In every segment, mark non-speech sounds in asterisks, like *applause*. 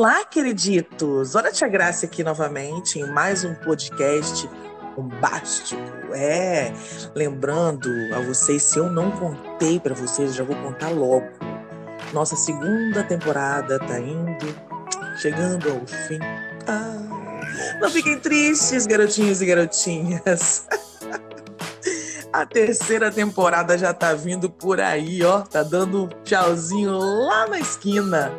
Olá, queriditos! Olha a Tia Graça aqui novamente em mais um podcast bombástico. É, lembrando a vocês, se eu não contei para vocês, já vou contar logo. Nossa segunda temporada tá indo, chegando ao fim. Ah, não fiquem tristes, garotinhos e garotinhas. *laughs* A terceira temporada já tá vindo por aí, ó. Tá dando tchauzinho lá na esquina.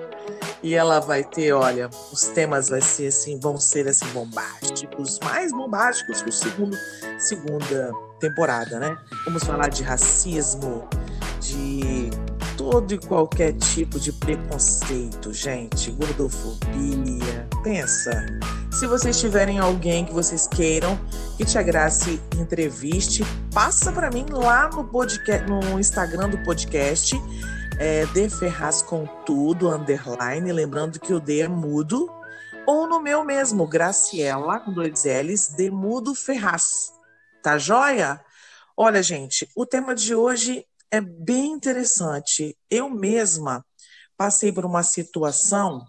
E ela vai ter, olha, os temas vai ser assim, vão ser assim bombásticos, mais bombásticos que o segundo segunda temporada, né? Vamos falar de racismo, de todo e qualquer tipo de preconceito, gente, gordofobia. Pensa, se vocês tiverem alguém que vocês queiram que Tia Grace entreviste, passa para mim lá no podcast, no Instagram do podcast, é, D Ferraz com tudo, underline, lembrando que o D é mudo, ou no meu mesmo, Graciela, com dois L's, D mudo Ferraz. Tá joia? Olha, gente, o tema de hoje é bem interessante. Eu mesma passei por uma situação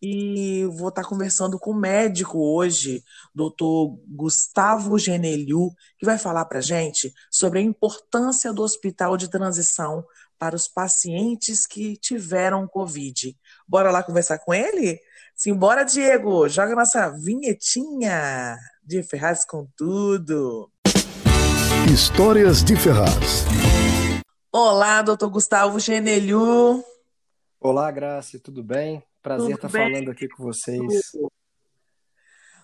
e vou estar conversando com o médico hoje, doutor Gustavo Geneliu, que vai falar para gente sobre a importância do hospital de transição para os pacientes que tiveram Covid. Bora lá conversar com ele? Simbora, Diego! Joga nossa vinhetinha de Ferraz com tudo. Histórias de Ferraz. Olá, doutor Gustavo Geneliu. Olá, Graça, tudo bem? Prazer tudo estar bem? falando aqui com vocês.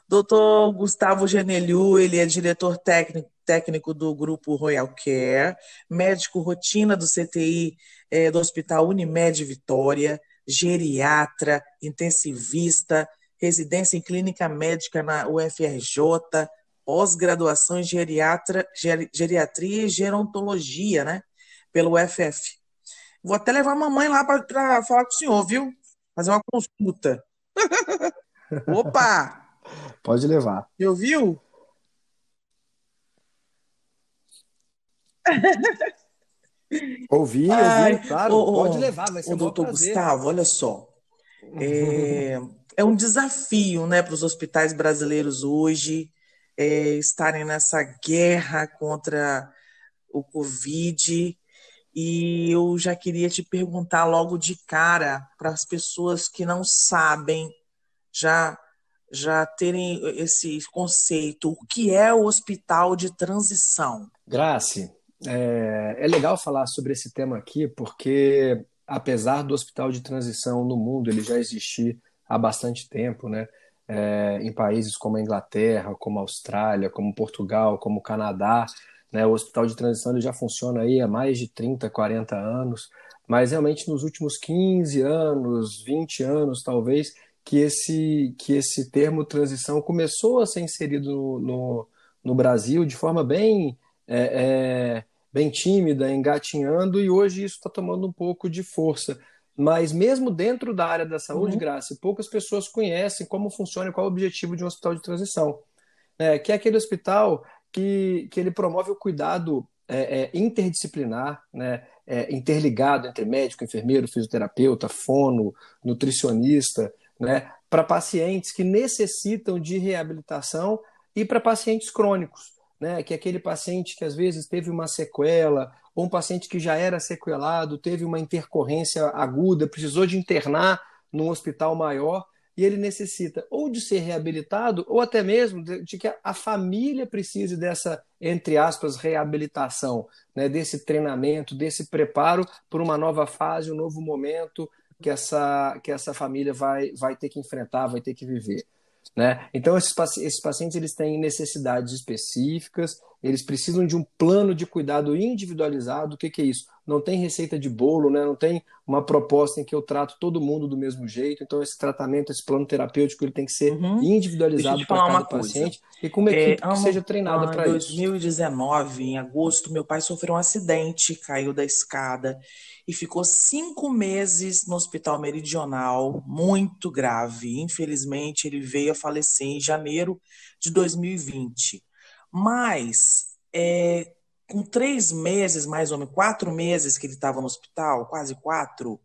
Doutor Gustavo Geneliu, ele é diretor técnico, técnico do grupo Royal Care, médico rotina do CTI é, do Hospital Unimed Vitória, geriatra, intensivista, residência em clínica médica na UFRJ, pós-graduação em geriatra, ger, geriatria e gerontologia, né? pelo UFF. Vou até levar a mamãe lá para falar com o senhor, viu? Fazer uma consulta. *laughs* Opa! Pode levar. Eu viu? *laughs* Ouvi, ouvi, claro. Ô, pode levar, vai ser o um doutor Gustavo, olha só. É, *laughs* é um desafio né, para os hospitais brasileiros hoje é, estarem nessa guerra contra o Covid. E eu já queria te perguntar logo de cara para as pessoas que não sabem já já terem esse conceito, o que é o hospital de transição? Grace, é, é legal falar sobre esse tema aqui, porque apesar do hospital de transição no mundo ele já existir há bastante tempo, né? É, em países como a Inglaterra, como a Austrália, como Portugal, como o Canadá, né? O hospital de transição ele já funciona aí há mais de 30, 40 anos, mas realmente nos últimos 15 anos, 20 anos talvez, que esse, que esse termo transição começou a ser inserido no, no, no Brasil de forma bem, é, é, bem tímida, engatinhando, e hoje isso está tomando um pouco de força. Mas mesmo dentro da área da saúde, uhum. Graça, poucas pessoas conhecem como funciona e qual é o objetivo de um hospital de transição. É, que é aquele hospital que, que ele promove o cuidado é, é, interdisciplinar, né, é, interligado entre médico, enfermeiro, fisioterapeuta, fono, nutricionista, né, para pacientes que necessitam de reabilitação e para pacientes crônicos, né, que aquele paciente que às vezes teve uma sequela, ou um paciente que já era sequelado, teve uma intercorrência aguda, precisou de internar num hospital maior e ele necessita ou de ser reabilitado ou até mesmo de, de que a família precise dessa, entre aspas, reabilitação, né, desse treinamento, desse preparo para uma nova fase, um novo momento que essa, que essa família vai, vai ter que enfrentar, vai ter que viver. Né? Então, esses, esses pacientes eles têm necessidades específicas eles precisam de um plano de cuidado individualizado. O que, que é isso? Não tem receita de bolo, né? não tem uma proposta em que eu trato todo mundo do mesmo jeito. Então, esse tratamento, esse plano terapêutico, ele tem que ser uhum. individualizado para cada paciente e com uma equipe é, que seja treinada para isso. Em 2019, em agosto, meu pai sofreu um acidente, caiu da escada e ficou cinco meses no hospital meridional, muito grave. Infelizmente, ele veio a falecer em janeiro de 2020. Mas, é, com três meses, mais ou menos, quatro meses que ele estava no hospital, quase quatro,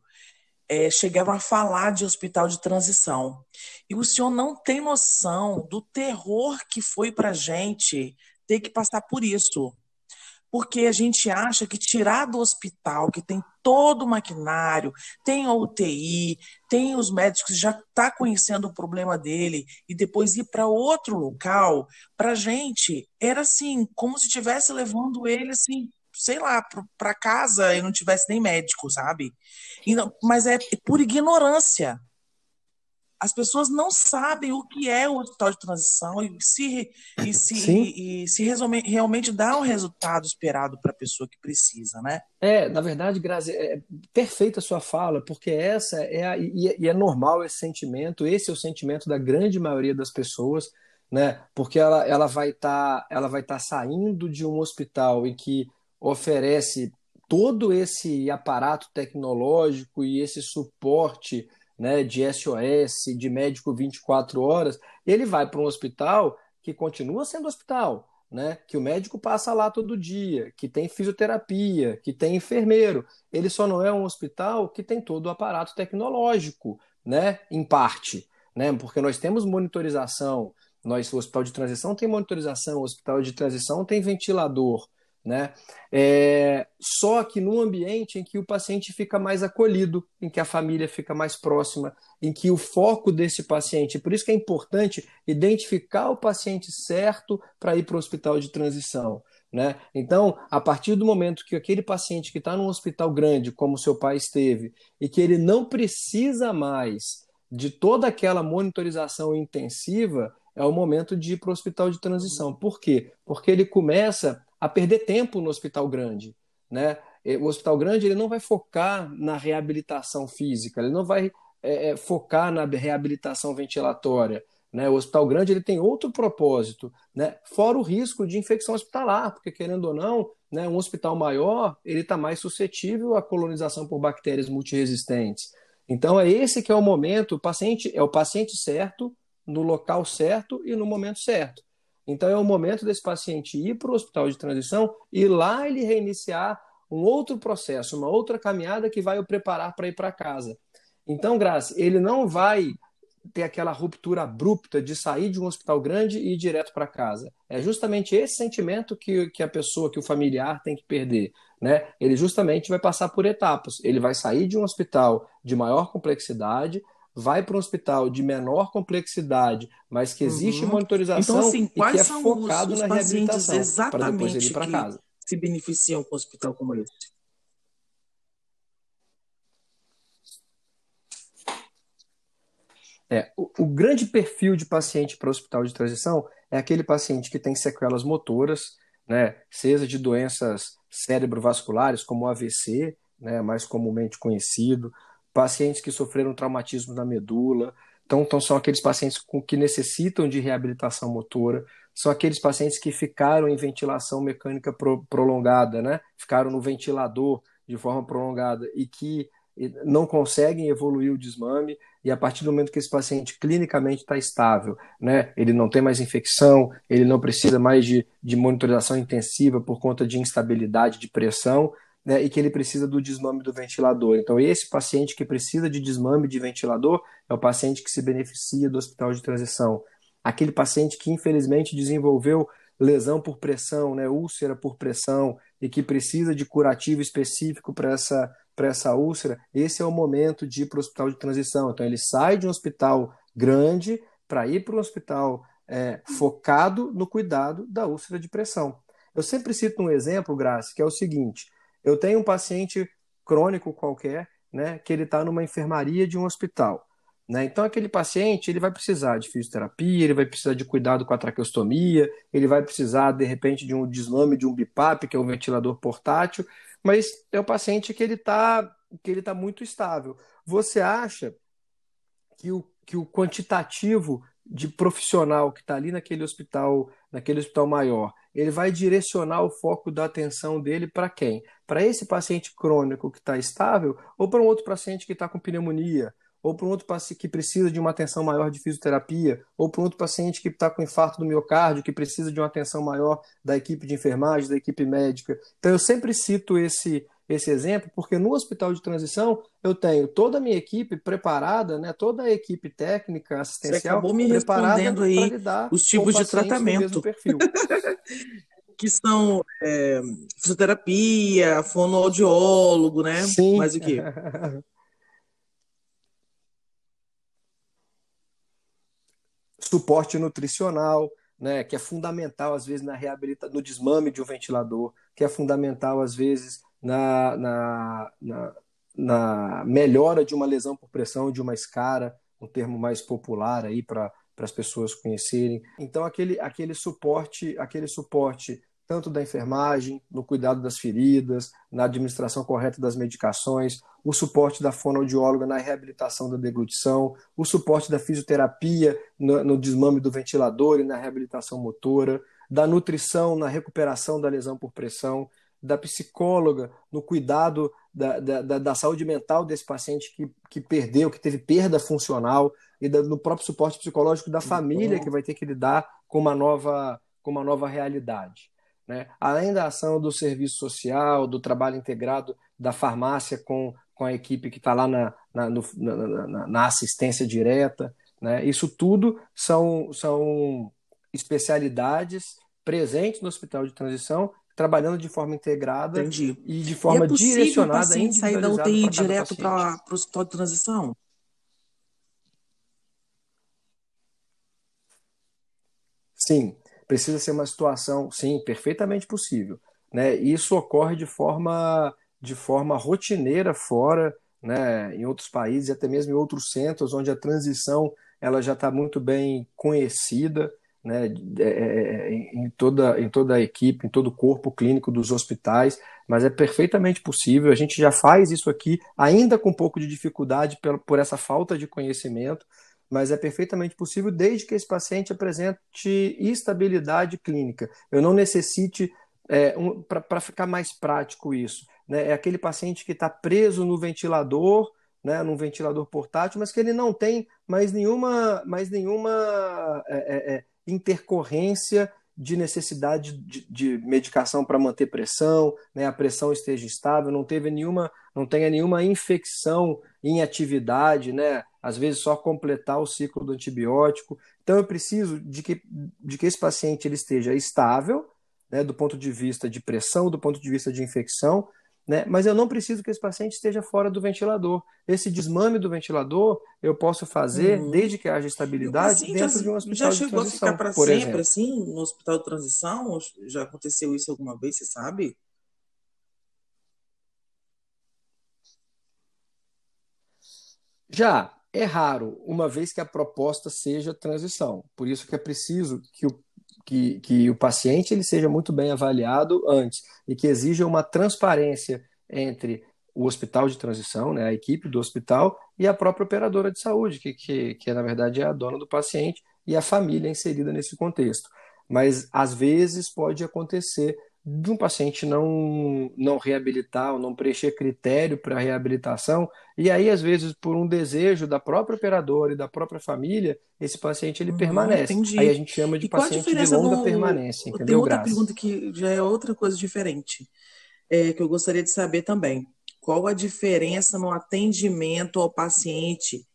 é, chegavam a falar de hospital de transição. E o senhor não tem noção do terror que foi para a gente ter que passar por isso porque a gente acha que tirar do hospital, que tem todo o maquinário, tem a UTI, tem os médicos que já está conhecendo o problema dele, e depois ir para outro local, para gente era assim, como se estivesse levando ele assim, sei lá, para casa e não tivesse nem médico, sabe? Não, mas é por ignorância as pessoas não sabem o que é o hospital de transição e se, e se, e, e se resume, realmente dá o um resultado esperado para a pessoa que precisa, né? É, na verdade, Grazi, é perfeita a sua fala, porque essa é a, e, é, e é normal esse sentimento, esse é o sentimento da grande maioria das pessoas, né? Porque ela, ela vai estar tá, ela vai estar tá saindo de um hospital em que oferece todo esse aparato tecnológico e esse suporte né, de SOS, de médico 24 horas, ele vai para um hospital que continua sendo hospital, né, que o médico passa lá todo dia, que tem fisioterapia, que tem enfermeiro. Ele só não é um hospital que tem todo o aparato tecnológico, né, em parte, né, porque nós temos monitorização, nós, o hospital de transição tem monitorização, o hospital de transição tem ventilador, né? É, só que num ambiente em que o paciente fica mais acolhido, em que a família fica mais próxima, em que o foco desse paciente, por isso que é importante identificar o paciente certo para ir para o hospital de transição. Né? Então, a partir do momento que aquele paciente que está num hospital grande, como seu pai esteve, e que ele não precisa mais de toda aquela monitorização intensiva, é o momento de ir para o hospital de transição. Por quê? Porque ele começa a perder tempo no hospital grande. Né? O hospital grande ele não vai focar na reabilitação física, ele não vai é, é, focar na reabilitação ventilatória. Né? O hospital grande ele tem outro propósito, né? fora o risco de infecção hospitalar, porque querendo ou não, né, um hospital maior ele está mais suscetível à colonização por bactérias multiresistentes. Então é esse que é o momento, o paciente é o paciente certo, no local certo e no momento certo. Então é o momento desse paciente ir para o hospital de transição e lá ele reiniciar um outro processo, uma outra caminhada que vai o preparar para ir para casa. Então, Graça, ele não vai ter aquela ruptura abrupta de sair de um hospital grande e ir direto para casa. É justamente esse sentimento que, que a pessoa, que o familiar tem que perder. Né? Ele justamente vai passar por etapas. Ele vai sair de um hospital de maior complexidade, vai para um hospital de menor complexidade, mas que existe uhum. monitorização então, assim, e que é focado os, os na reabilitação para depois ele ir para casa. Se beneficiam com um hospital como esse? É, o, o grande perfil de paciente para o hospital de transição é aquele paciente que tem sequelas motoras, né, seja de doenças cerebrovasculares, como o AVC, né, mais comumente conhecido, pacientes que sofreram traumatismo na medula. Então, então são aqueles pacientes com, que necessitam de reabilitação motora, são aqueles pacientes que ficaram em ventilação mecânica pro, prolongada, né? ficaram no ventilador de forma prolongada e que não conseguem evoluir o desmame, e a partir do momento que esse paciente clinicamente está estável, né, ele não tem mais infecção, ele não precisa mais de, de monitorização intensiva por conta de instabilidade de pressão, né, e que ele precisa do desmame do ventilador. Então, esse paciente que precisa de desmame de ventilador é o paciente que se beneficia do hospital de transição. Aquele paciente que, infelizmente, desenvolveu lesão por pressão, né, úlcera por pressão, e que precisa de curativo específico para essa, essa úlcera, esse é o momento de ir para o hospital de transição. Então, ele sai de um hospital grande para ir para um hospital é, focado no cuidado da úlcera de pressão. Eu sempre cito um exemplo, Graça, que é o seguinte: eu tenho um paciente crônico qualquer, né, que ele está numa enfermaria de um hospital. Né? Então, aquele paciente ele vai precisar de fisioterapia, ele vai precisar de cuidado com a traqueostomia, ele vai precisar, de repente, de um deslame de um BIPAP, que é um ventilador portátil, mas é um paciente que ele está que ele tá muito estável. Você acha que o, que o quantitativo de profissional que está ali naquele hospital, naquele hospital maior, ele vai direcionar o foco da atenção dele para quem? Para esse paciente crônico que está estável ou para um outro paciente que está com pneumonia? Ou para um outro paciente que precisa de uma atenção maior de fisioterapia, ou para um outro paciente que está com infarto do miocárdio, que precisa de uma atenção maior da equipe de enfermagem, da equipe médica. Então, eu sempre cito esse, esse exemplo, porque no hospital de transição eu tenho toda a minha equipe preparada, né, toda a equipe técnica, assistencial, Você acabou me respondendo aí os tipos de tratamento. *laughs* que são é, fisioterapia, fonoaudiólogo, né? Sim. Mais o quê? *laughs* Suporte nutricional, né, que é fundamental às vezes na reabilitação, no desmame de um ventilador, que é fundamental às vezes na, na, na, na melhora de uma lesão por pressão de uma escara, um termo mais popular aí para as pessoas conhecerem. Então aquele, aquele suporte, aquele suporte tanto da enfermagem, no cuidado das feridas, na administração correta das medicações, o suporte da fonoaudióloga na reabilitação da deglutição, o suporte da fisioterapia no, no desmame do ventilador e na reabilitação motora, da nutrição na recuperação da lesão por pressão da psicóloga no cuidado da, da, da, saúde mental desse paciente que, que perdeu, que teve perda funcional, e da, no próprio suporte psicológico da família que vai ter que lidar com uma nova, com uma nova realidade. Né? Além da ação do serviço social, do trabalho integrado da farmácia com, com a equipe que está lá na, na, no, na, na, assistência direta, né? isso tudo são, são especialidades presentes no hospital de transição trabalhando de forma integrada Entendi. e de forma e é direcionada. o paciente sair da UTI direto para o hospital de transição? Sim, precisa ser uma situação, sim, perfeitamente possível. Né? Isso ocorre de forma, de forma rotineira fora, né, em outros países, até mesmo em outros centros, onde a transição ela já está muito bem conhecida né, é, é, é, em, toda, em toda a equipe, em todo o corpo clínico dos hospitais, mas é perfeitamente possível. A gente já faz isso aqui, ainda com um pouco de dificuldade por, por essa falta de conhecimento, mas é perfeitamente possível desde que esse paciente apresente estabilidade clínica. Eu não necessite, é, um, para ficar mais prático isso, né, é aquele paciente que está preso no ventilador, né, num ventilador portátil, mas que ele não tem mais nenhuma, mais nenhuma é, intercorrência de necessidade de, de medicação para manter pressão, né, a pressão esteja estável, não teve nenhuma, não tenha nenhuma infecção em atividade, né, às vezes só completar o ciclo do antibiótico. Então eu preciso de que, de que esse paciente ele esteja estável, né, do ponto de vista de pressão, do ponto de vista de infecção, né? Mas eu não preciso que esse paciente esteja fora do ventilador. Esse desmame do ventilador eu posso fazer uhum. desde que haja estabilidade dentro de um hospital já chegou a ficar para sempre exemplo. assim no hospital de transição? Já aconteceu isso alguma vez? Você sabe? Já é raro, uma vez que a proposta seja transição. Por isso que é preciso que o que, que o paciente ele seja muito bem avaliado antes e que exija uma transparência entre o hospital de transição, né, a equipe do hospital e a própria operadora de saúde, que, que, que na verdade é a dona do paciente e a família inserida nesse contexto. Mas às vezes pode acontecer de um paciente não, não reabilitar ou não preencher critério para reabilitação, e aí, às vezes, por um desejo da própria operadora e da própria família, esse paciente ele uhum, permanece. Entendi. Aí a gente chama de paciente de longa permanência, entendeu, Tem outra pergunta que já é outra coisa diferente, é, que eu gostaria de saber também. Qual a diferença no atendimento ao paciente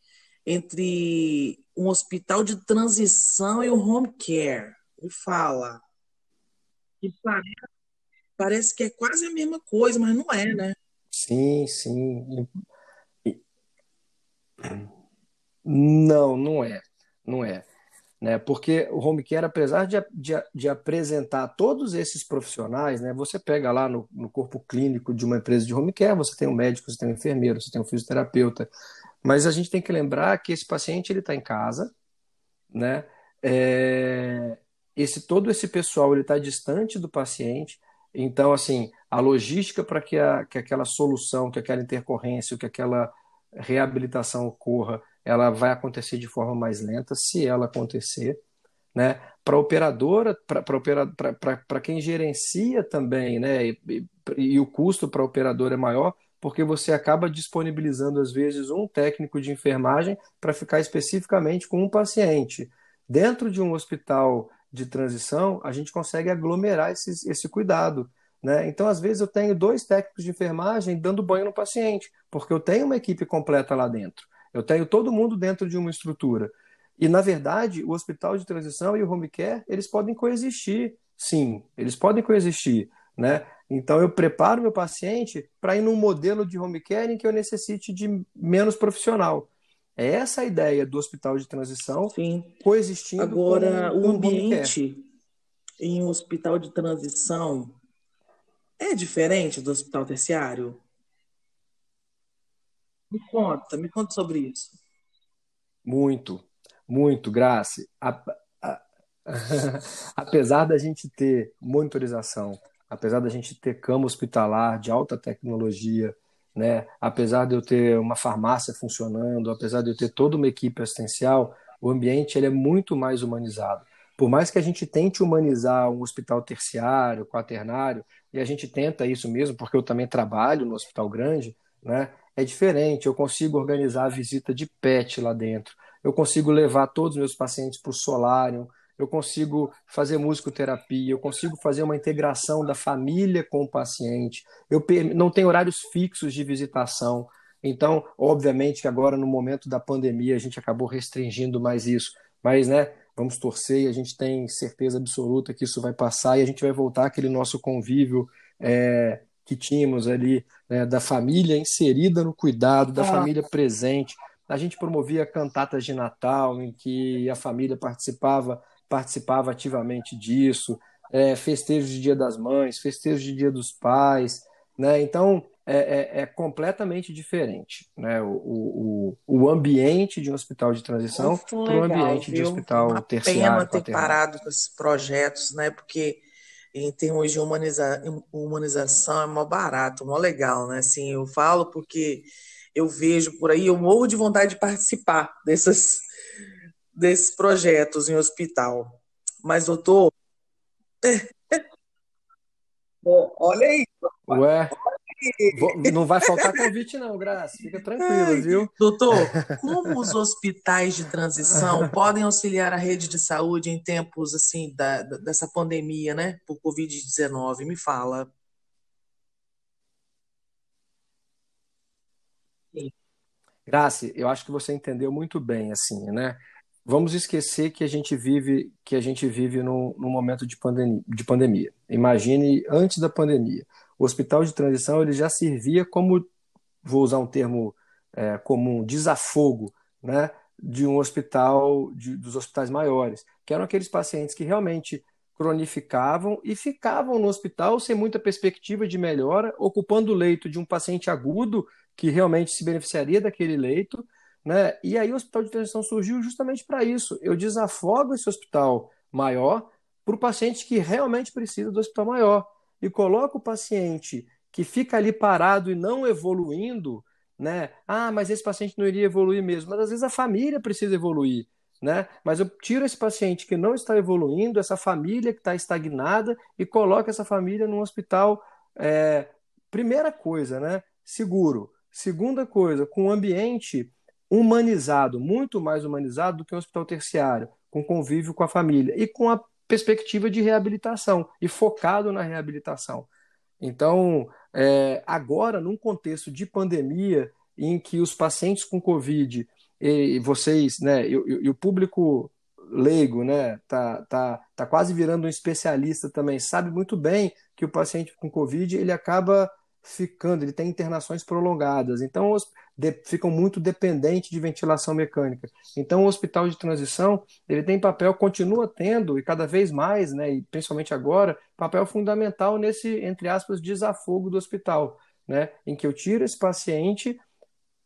entre um hospital de transição e o home care? Me fala. Que parece Parece que é quase a mesma coisa, mas não é, né? Sim, sim. Não, não é. Não é. Né? Porque o home care, apesar de, de, de apresentar todos esses profissionais, né? você pega lá no, no corpo clínico de uma empresa de home care, você tem um médico, você tem um enfermeiro, você tem um fisioterapeuta, Mas a gente tem que lembrar que esse paciente ele está em casa, né? É, esse todo esse pessoal ele está distante do paciente, então assim a logística para que, que aquela solução, que aquela intercorrência, que aquela reabilitação ocorra, ela vai acontecer de forma mais lenta, se ela acontecer, né? Para a operadora, para quem gerencia também, né? E, e, e o custo para a operadora é maior, porque você acaba disponibilizando, às vezes, um técnico de enfermagem para ficar especificamente com um paciente. Dentro de um hospital de transição, a gente consegue aglomerar esse, esse cuidado. Né? Então, às vezes, eu tenho dois técnicos de enfermagem dando banho no paciente, porque eu tenho uma equipe completa lá dentro. Eu tenho todo mundo dentro de uma estrutura. E, na verdade, o hospital de transição e o home care, eles podem coexistir, sim, eles podem coexistir. Né? Então, eu preparo meu paciente para ir num modelo de home care em que eu necessite de menos profissional. É essa a ideia do hospital de transição Sim. coexistindo Agora, com, o ambiente em um hospital de transição é diferente do hospital terciário? Me conta, me conta sobre isso. Muito, muito, Grace. A, a, *laughs* apesar da gente ter monitorização, apesar da gente ter cama hospitalar de alta tecnologia, né? apesar de eu ter uma farmácia funcionando, apesar de eu ter toda uma equipe assistencial, o ambiente ele é muito mais humanizado. Por mais que a gente tente humanizar um hospital terciário, quaternário, e a gente tenta isso mesmo, porque eu também trabalho no hospital grande, né? é diferente. Eu consigo organizar a visita de PET lá dentro, eu consigo levar todos os meus pacientes para o solário, eu consigo fazer musicoterapia, eu consigo fazer uma integração da família com o paciente, eu não tenho horários fixos de visitação. Então, obviamente que agora, no momento da pandemia, a gente acabou restringindo mais isso. Mas, né, vamos torcer e a gente tem certeza absoluta que isso vai passar e a gente vai voltar aquele nosso convívio é, que tínhamos ali, né, da família inserida no cuidado, da ah. família presente. A gente promovia cantatas de Natal, em que a família participava participava ativamente disso, é, festejos de Dia das Mães, festejos de Dia dos Pais, né? Então é, é, é completamente diferente, né? O, o, o ambiente de um hospital de transição para o ambiente viu? de hospital Uma terciário. Pena ter parado com esses projetos, né? Porque em termos de humaniza, humanização é mó barato, mó legal, né? Assim, eu falo porque eu vejo por aí, eu morro de vontade de participar dessas desses projetos em hospital. Mas, doutor. *laughs* Olha aí. Ué. Não vai faltar convite, não, Graça. Fica tranquilo, viu? Doutor, *laughs* como os hospitais de transição podem auxiliar a rede de saúde em tempos assim da, dessa pandemia, né? Por Covid-19? Me fala. Graça, eu acho que você entendeu muito bem, assim, né? Vamos esquecer que a gente vive que a gente vive num, num momento de pandemia, de pandemia. Imagine antes da pandemia. O hospital de transição ele já servia como, vou usar um termo é, comum, desafogo, né, de um hospital, de, dos hospitais maiores, que eram aqueles pacientes que realmente cronificavam e ficavam no hospital sem muita perspectiva de melhora, ocupando o leito de um paciente agudo que realmente se beneficiaria daquele leito, né? E aí o hospital de transição surgiu justamente para isso. Eu desafogo esse hospital maior para o paciente que realmente precisa do hospital maior. E coloco o paciente que fica ali parado e não evoluindo, né? Ah, mas esse paciente não iria evoluir mesmo. Mas às vezes a família precisa evoluir. Né? Mas eu tiro esse paciente que não está evoluindo, essa família que está estagnada, e coloco essa família num hospital. É, primeira coisa, né? Seguro. Segunda coisa, com um ambiente humanizado, muito mais humanizado do que um hospital terciário, com convívio com a família e com a perspectiva de reabilitação e focado na reabilitação. Então, é, agora, num contexto de pandemia, em que os pacientes com Covid e vocês, né, e, e, e o público leigo, né, tá, tá, tá quase virando um especialista também, sabe muito bem que o paciente com Covid ele acaba ficando, ele tem internações prolongadas, então de, ficam muito dependentes de ventilação mecânica. Então o hospital de transição ele tem papel, continua tendo e cada vez mais, né, e principalmente agora, papel fundamental nesse entre aspas desafogo do hospital, né, em que eu tiro esse paciente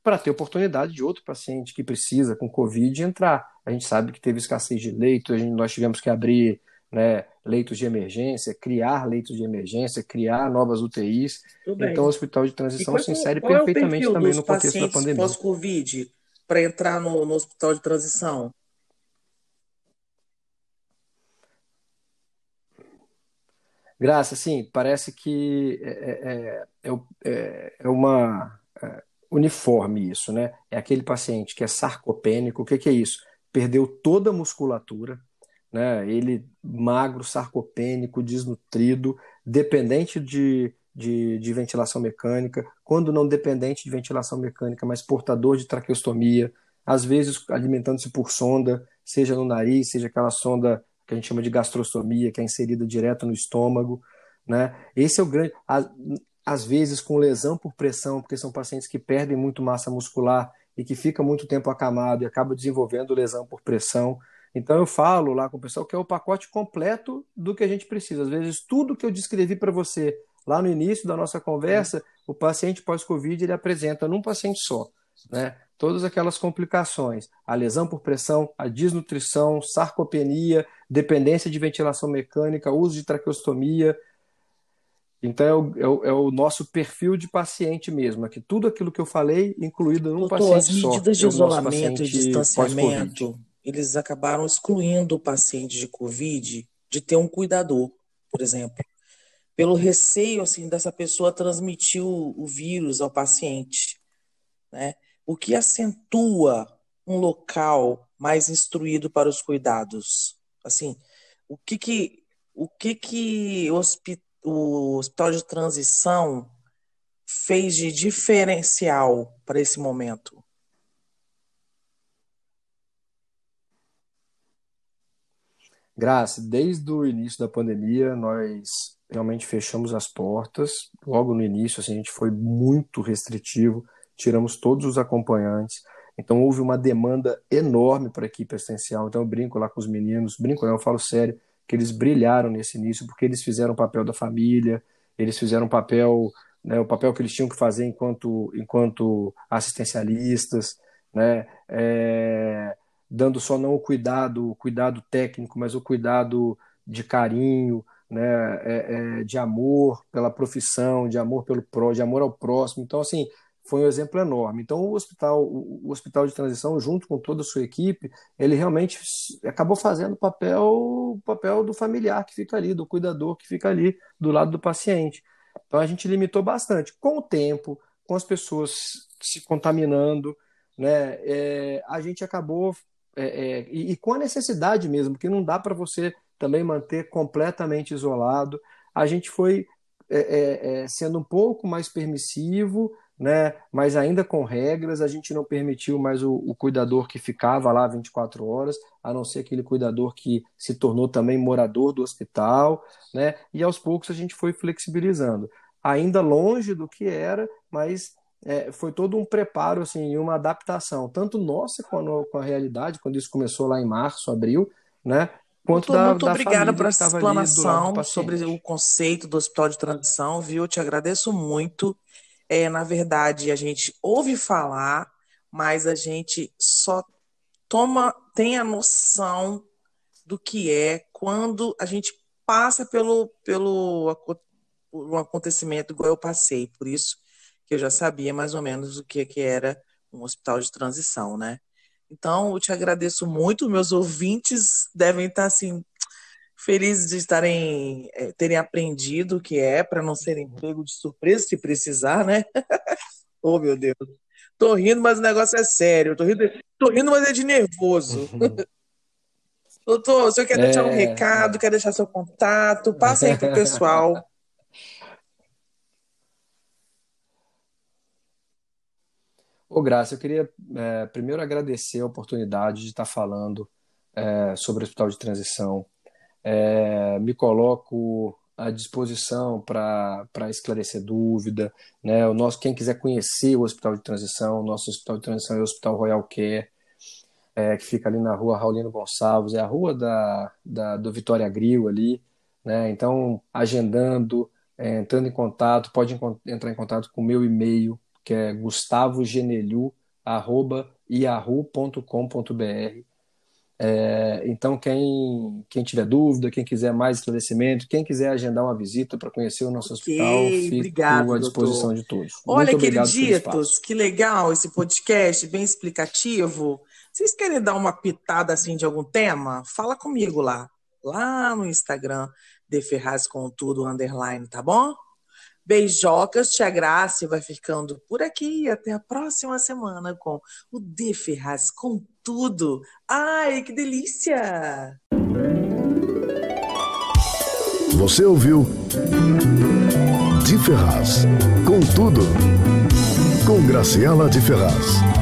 para ter oportunidade de outro paciente que precisa com Covid entrar. A gente sabe que teve escassez de leitos, nós tivemos que abrir né, leitos de emergência, criar leitos de emergência, criar novas UTIs. Então, o hospital de transição se insere qual é perfeitamente é também no contexto da pandemia. pós-Covid para entrar no, no hospital de transição? Graça, sim, parece que é, é, é, é uma uniforme isso, né? É aquele paciente que é sarcopênico, o que, que é isso? Perdeu toda a musculatura, né? Ele magro, sarcopênico, desnutrido, dependente de, de, de, ventilação mecânica, quando não dependente de ventilação mecânica, mas portador de traqueostomia, às vezes alimentando-se por sonda, seja no nariz, seja aquela sonda que a gente chama de gastrostomia, que é inserida direto no estômago, né? Esse é o grande às vezes com lesão por pressão, porque são pacientes que perdem muito massa muscular e que fica muito tempo acamado e acaba desenvolvendo lesão por pressão. Então eu falo lá com o pessoal que é o pacote completo do que a gente precisa. Às vezes tudo que eu descrevi para você lá no início da nossa conversa, o paciente pós-Covid ele apresenta num paciente só, né? Todas aquelas complicações, a lesão por pressão, a desnutrição, sarcopenia, dependência de ventilação mecânica, uso de traqueostomia, então é o, é o, é o, nosso perfil de paciente mesmo, aqui tudo aquilo que eu falei, incluído num Doutor, paciente as medidas só, de isolamento e distanciamento, eles acabaram excluindo o paciente de COVID de ter um cuidador, por exemplo, pelo receio assim dessa pessoa transmitir o, o vírus ao paciente, né? O que acentua um local mais instruído para os cuidados, assim, o que que o que que o hospital de transição fez de diferencial para esse momento? Graça, desde o início da pandemia, nós realmente fechamos as portas. Logo no início, assim, a gente foi muito restritivo, tiramos todos os acompanhantes. Então, houve uma demanda enorme para a equipe assistencial. Então, eu brinco lá com os meninos, brinco, eu falo sério que eles brilharam nesse início, porque eles fizeram o papel da família, eles fizeram o papel, né, o papel que eles tinham que fazer enquanto, enquanto assistencialistas, né, é, dando só não o cuidado, o cuidado técnico, mas o cuidado de carinho, né, é, é, de amor pela profissão, de amor pelo pró, de amor ao próximo. Então, assim, foi um exemplo enorme. Então, o hospital, o hospital de transição, junto com toda a sua equipe, ele realmente acabou fazendo o papel, papel do familiar que fica ali, do cuidador que fica ali do lado do paciente. Então, a gente limitou bastante. Com o tempo, com as pessoas se contaminando, né, é, a gente acabou, é, é, e, e, com a necessidade mesmo, que não dá para você também manter completamente isolado, a gente foi é, é, é, sendo um pouco mais permissivo, né? Mas ainda com regras, a gente não permitiu mais o, o, cuidador que ficava lá 24 horas, a não ser aquele cuidador que se tornou também morador do hospital, né? E aos poucos a gente foi flexibilizando. Ainda longe do que era, mas é, foi todo um preparo, assim, uma adaptação, tanto nossa com a, com a realidade, quando isso começou lá em março, abril, né? Quanto da, muito da obrigada por essa explanação sobre o conceito do hospital de transição, viu? Eu te agradeço muito é, na verdade, a gente ouve falar, mas a gente só toma, tem a noção do que é quando a gente passa pelo, pelo um acontecimento igual eu passei. Por isso que eu já sabia mais ou menos o que, que era um hospital de transição, né? Então, eu te agradeço muito. Meus ouvintes devem estar assim felizes de estarem é, terem aprendido o que é para não serem pego de surpresa se precisar, né? *laughs* oh meu Deus, tô rindo, mas o negócio é sério. Tô rindo, tô rindo mas é de nervoso. *laughs* Doutor, o senhor quer é, deixar um é. recado, quer deixar seu contato? Passa aí pro pessoal. *laughs* Ô, Graça, eu queria é, primeiro agradecer a oportunidade de estar falando é, sobre o Hospital de Transição é, me coloco à disposição para esclarecer dúvida. Né? O nosso, quem quiser conhecer o Hospital de Transição, o nosso Hospital de Transição é o Hospital Royal Care, é, que fica ali na rua Raulino Gonçalves, é a rua da, da, do Vitória Grill ali. Né? Então, agendando, é, entrando em contato, pode entrar em contato com o meu e-mail, que é gustavogeneliu.yahoo.com.br. É, então, quem, quem tiver dúvida, quem quiser mais esclarecimento, quem quiser agendar uma visita para conhecer o nosso okay, hospital, fico obrigado, à disposição doutor. de todos. Olha, Muito queriditos, que legal esse podcast, bem explicativo. Vocês querem dar uma pitada assim de algum tema? Fala comigo lá, lá no Instagram, de Ferraz com tudo, underline, tá bom? Beijocas, Tia Graça vai ficando por aqui. Até a próxima semana com o De Ferraz com tudo. Ai, que delícia! Você ouviu De Ferraz com tudo. Com Graciela de Ferraz.